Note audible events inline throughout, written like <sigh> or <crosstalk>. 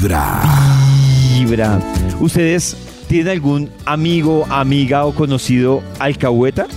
Vibra. Vibra. ¿Ustedes tienen algún amigo, amiga o conocido alcahueta?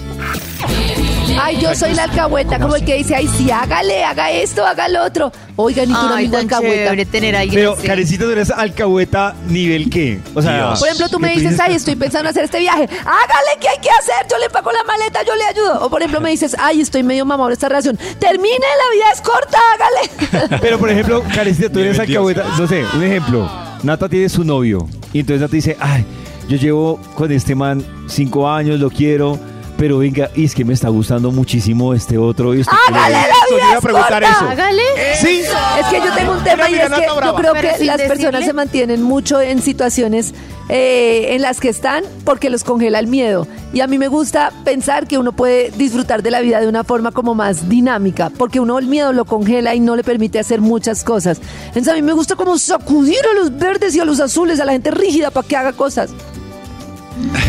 Ay, yo soy la alcahueta, como el que dice, ay, sí, hágale, haga esto, haga lo otro. Oigan, y tu Ay, amigo tan alcahueta. chévere tener a alguien Pero, así. Karencita, ¿tú eres alcahueta nivel qué? O sea, Dios. Por ejemplo, tú me dices, ay, estoy pensando en hacer este viaje. Hágale, ¿qué hay que hacer? Yo le pago la maleta, yo le ayudo. O por ejemplo, me dices, ay, estoy medio mamado en esta relación. Termine, la vida es corta, hágale. <laughs> Pero, por ejemplo, Karencita, tú eres alcahueta. No sé, un ejemplo. Nata tiene su novio. Y entonces Nata dice, ay, yo llevo con este man cinco años, lo quiero. Pero venga, y es que me está gustando muchísimo este otro. Y esto Hágale, la Eso, yo vida iba a preguntar corta. eso. Hágale. Sí. Es que yo tengo un tema y es que yo creo Pero que las personas se mantienen mucho en situaciones eh, en las que están porque los congela el miedo. Y a mí me gusta pensar que uno puede disfrutar de la vida de una forma como más dinámica, porque uno el miedo lo congela y no le permite hacer muchas cosas. Entonces a mí me gusta como sacudir a los verdes y a los azules, a la gente rígida para que haga cosas. <laughs>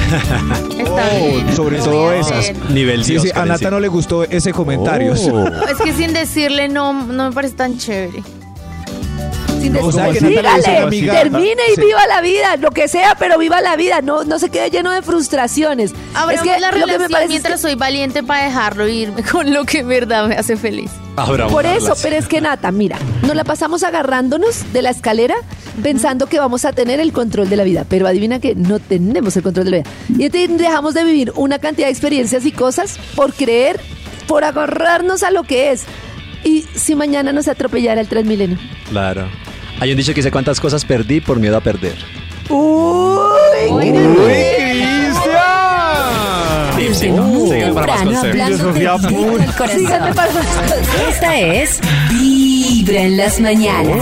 Está Oh, bien. sobre todo esas. Nivel Sí, a Nata no le gustó ese comentario. Oh. Es que sin decirle no, no me parece tan chévere. Sin No, o sea, dígale, termine y Sí. viva la vida, lo que sea, pero viva la vida, no, no se quede lleno de frustraciones. Abramos es que la lo que me es mientras que- soy valiente para dejarlo irme <laughs> con lo que en verdad me hace feliz. Abramos Por eso, relación. pero es que Nata, mira, nos la pasamos agarrándonos de la escalera pensando que vamos a tener el control de la vida, pero adivina que no tenemos el control de la vida. Y dejamos de vivir una cantidad de experiencias y cosas por creer, por agarrarnos a lo que es. Y si mañana nos atropellara el Transmilenio. Claro. Hay un dicho que dice cuántas cosas perdí por miedo a perder. Uy, Desde Oh, muy temprano consejos. hablando de corazón. Esta es Vibra en las mañanas.